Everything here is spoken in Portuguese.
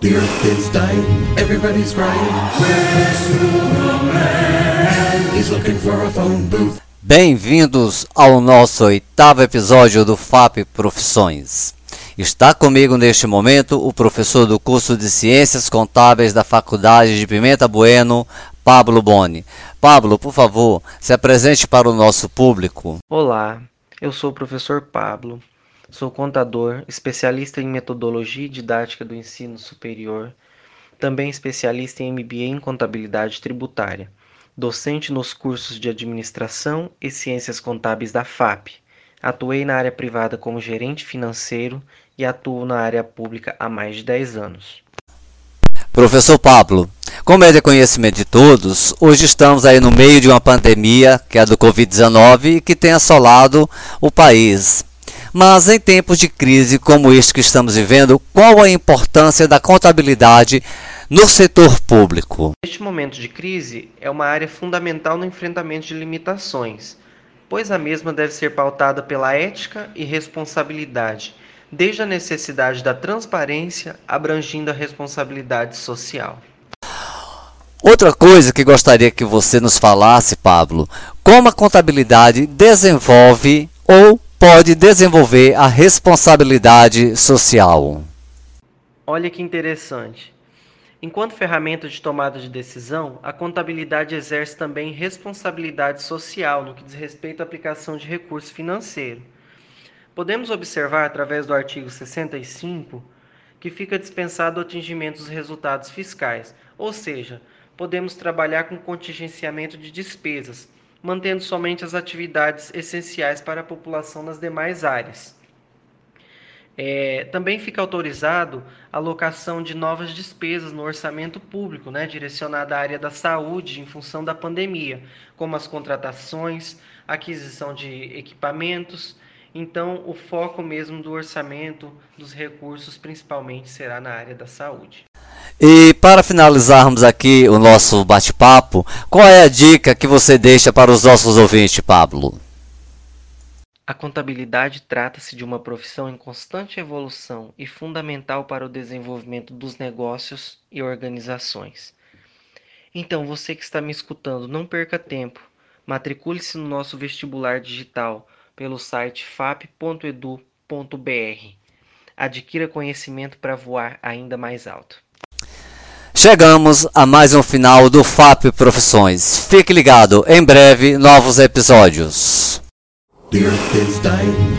The earth is dying, everybody's crying. Where's Superman? He's looking for a phone booth. Bem-vindos ao nosso oitavo episódio do FAP Profissões. Está comigo neste momento o professor do curso de Ciências Contábeis da Faculdade de Pimenta Bueno, Pablo Boni. Pablo, por favor, se apresente para o nosso público. Olá, eu sou o professor Pablo. Sou contador, especialista em metodologia e didática do ensino superior, também especialista em MBA em contabilidade tributária, docente nos cursos de administração e ciências contábeis da FAP. Atuei na área privada como gerente financeiro e atuo na área pública há mais de 10 anos. Professor Pablo, como é de conhecimento de todos, hoje estamos aí no meio de uma pandemia, que é a do Covid-19, que tem assolado o país. Mas em tempos de crise como este que estamos vivendo, qual a importância da contabilidade no setor público? Este momento de crise é uma área fundamental no enfrentamento de limitações, pois a mesma deve ser pautada pela ética e responsabilidade, desde a necessidade da transparência abrangindo a responsabilidade social. Outra coisa que gostaria que você nos falasse, Pablo, como a contabilidade desenvolve ou pode desenvolver a responsabilidade social. Olha que interessante. Enquanto ferramenta de tomada de decisão, a contabilidade exerce também responsabilidade social no que diz respeito à aplicação de recurso financeiro. Podemos observar através do artigo 65 que fica dispensado o atingimento dos resultados fiscais, ou seja, podemos trabalhar com contingenciamento de despesas, mantendo somente as atividades essenciais para a população nas demais áreas. É, também fica autorizado a alocação de novas despesas no orçamento público, né, direcionada à área da saúde em função da pandemia, como as contratações, aquisição de equipamentos. Então, o foco mesmo do orçamento, dos recursos, principalmente, será na área da saúde. E para finalizarmos aqui o nosso bate-papo, qual é a dica que você deixa para os nossos ouvintes, Pablo? A contabilidade trata-se de uma profissão em constante evolução e fundamental para o desenvolvimento dos negócios e organizações. Então, você que está me escutando, não perca tempo. Matricule-se no nosso vestibular digital pelo site fap.edu.br. Adquira conhecimento para voar ainda mais alto. Chegamos a mais um final do FAP Profissões. Fique ligado, em breve novos episódios. The earth is dying.